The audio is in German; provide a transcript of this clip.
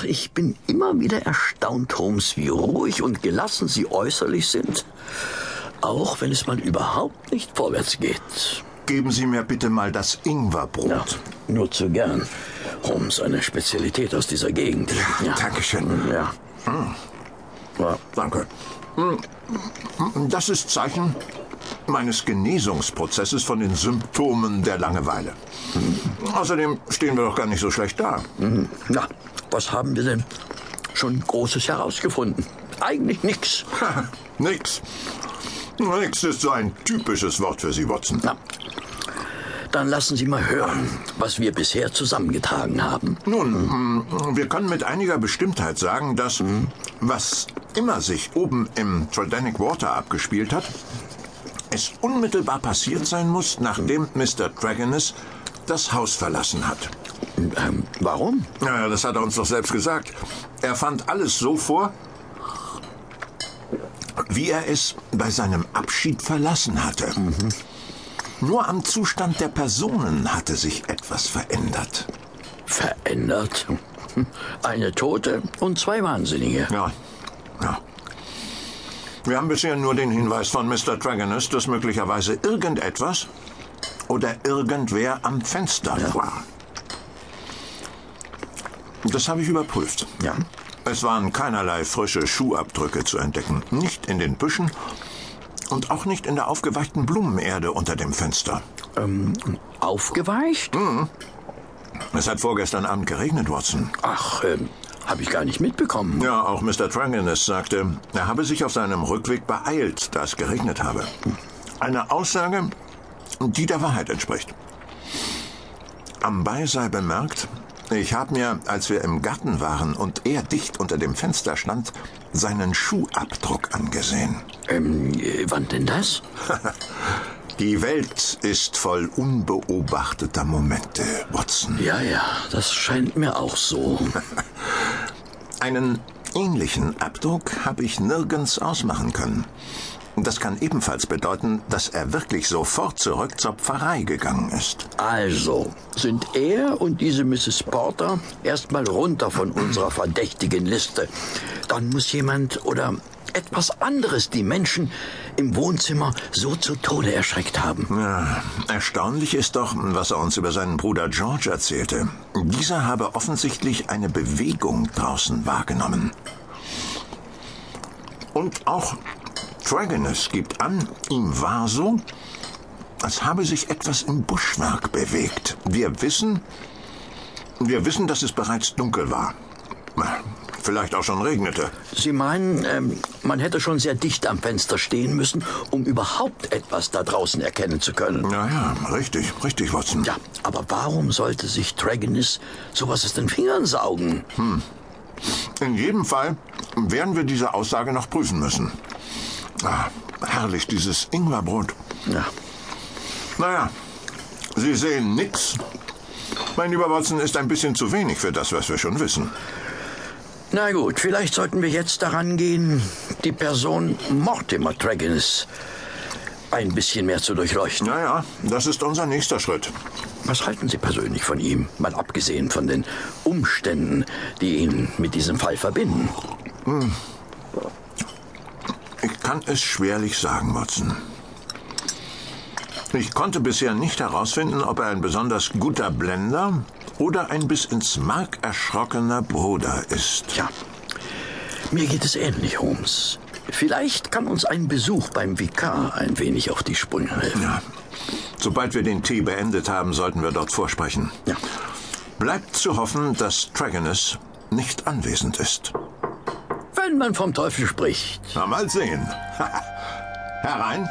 Ach, ich bin immer wieder erstaunt, Holmes, wie ruhig und gelassen Sie äußerlich sind. Auch wenn es mal überhaupt nicht vorwärts geht. Geben Sie mir bitte mal das Ingwerbrot. Ja, nur zu gern. Holmes, eine Spezialität aus dieser Gegend. Ja, Dankeschön. Ja. Ja, danke. Hm, Das ist Zeichen meines Genesungsprozesses von den Symptomen der Langeweile. Außerdem stehen wir doch gar nicht so schlecht da. Na, was haben wir denn schon Großes herausgefunden? Eigentlich nichts. Nix. Nix ist so ein typisches Wort für Sie, Watson. Na, dann lassen Sie mal hören, was wir bisher zusammengetragen haben. Nun, mm, wir können mit einiger Bestimmtheit sagen, dass was immer sich oben im Tridanic Water abgespielt hat, es unmittelbar passiert sein muss, nachdem Mr. Dragoness das Haus verlassen hat. Ähm, warum? Ja, das hat er uns doch selbst gesagt. Er fand alles so vor, wie er es bei seinem Abschied verlassen hatte. Nur am Zustand der Personen hatte sich etwas verändert. Verändert. Eine Tote und zwei Wahnsinnige. Ja, ja. Wir haben bisher nur den Hinweis von Mr. Dragoness, dass möglicherweise irgendetwas oder irgendwer am Fenster war. Das habe ich überprüft. Ja. Es waren keinerlei frische Schuhabdrücke zu entdecken. Nicht in den Büschen und auch nicht in der aufgeweichten Blumenerde unter dem Fenster. Ähm, aufgeweicht? Es hat vorgestern Abend geregnet, Watson. Ach, ähm, habe ich gar nicht mitbekommen. Ja, auch Mr. Tranginess sagte, er habe sich auf seinem Rückweg beeilt, da es geregnet habe. Eine Aussage, die der Wahrheit entspricht. Am Bei sei bemerkt, ich habe mir, als wir im Garten waren und er dicht unter dem Fenster stand, seinen Schuhabdruck angesehen. Ähm, äh, wann denn das? Die Welt ist voll unbeobachteter Momente, Watson. Ja, ja, das scheint mir auch so. Einen ähnlichen Abdruck habe ich nirgends ausmachen können. Das kann ebenfalls bedeuten, dass er wirklich sofort zurück zur Pfarrei gegangen ist. Also, sind er und diese Mrs. Porter erstmal runter von unserer verdächtigen Liste. Dann muss jemand oder etwas anderes die Menschen im Wohnzimmer so zu Tode erschreckt haben. Ja, erstaunlich ist doch, was er uns über seinen Bruder George erzählte. Dieser habe offensichtlich eine Bewegung draußen wahrgenommen. Und auch Dragoness gibt an, ihm war so, als habe sich etwas im Buschwerk bewegt. Wir wissen, wir wissen, dass es bereits dunkel war. Vielleicht auch schon regnete. Sie meinen, ähm, man hätte schon sehr dicht am Fenster stehen müssen, um überhaupt etwas da draußen erkennen zu können. Ja, ja, richtig, richtig, Watson. Ja, aber warum sollte sich Dragonis sowas aus den Fingern saugen? In jedem Fall werden wir diese Aussage noch prüfen müssen. Ah, herrlich, dieses Ingwerbrot. Ja, Naja, Sie sehen nix. Mein lieber Watson ist ein bisschen zu wenig für das, was wir schon wissen. Na gut, vielleicht sollten wir jetzt daran gehen, die Person Mortimer Dragonis ein bisschen mehr zu durchleuchten. Naja, das ist unser nächster Schritt. Was halten Sie persönlich von ihm, mal abgesehen von den Umständen, die ihn mit diesem Fall verbinden? Ich kann es schwerlich sagen, Watson. Ich konnte bisher nicht herausfinden, ob er ein besonders guter Blender oder ein bis ins Mark erschrockener Bruder ist. Tja, mir geht es ähnlich, Holmes. Vielleicht kann uns ein Besuch beim Vikar ein wenig auf die Sprünge helfen. Ja. Sobald wir den Tee beendet haben, sollten wir dort vorsprechen. Ja. Bleibt zu hoffen, dass Dragoness nicht anwesend ist. Wenn man vom Teufel spricht. Na, mal sehen. Herein.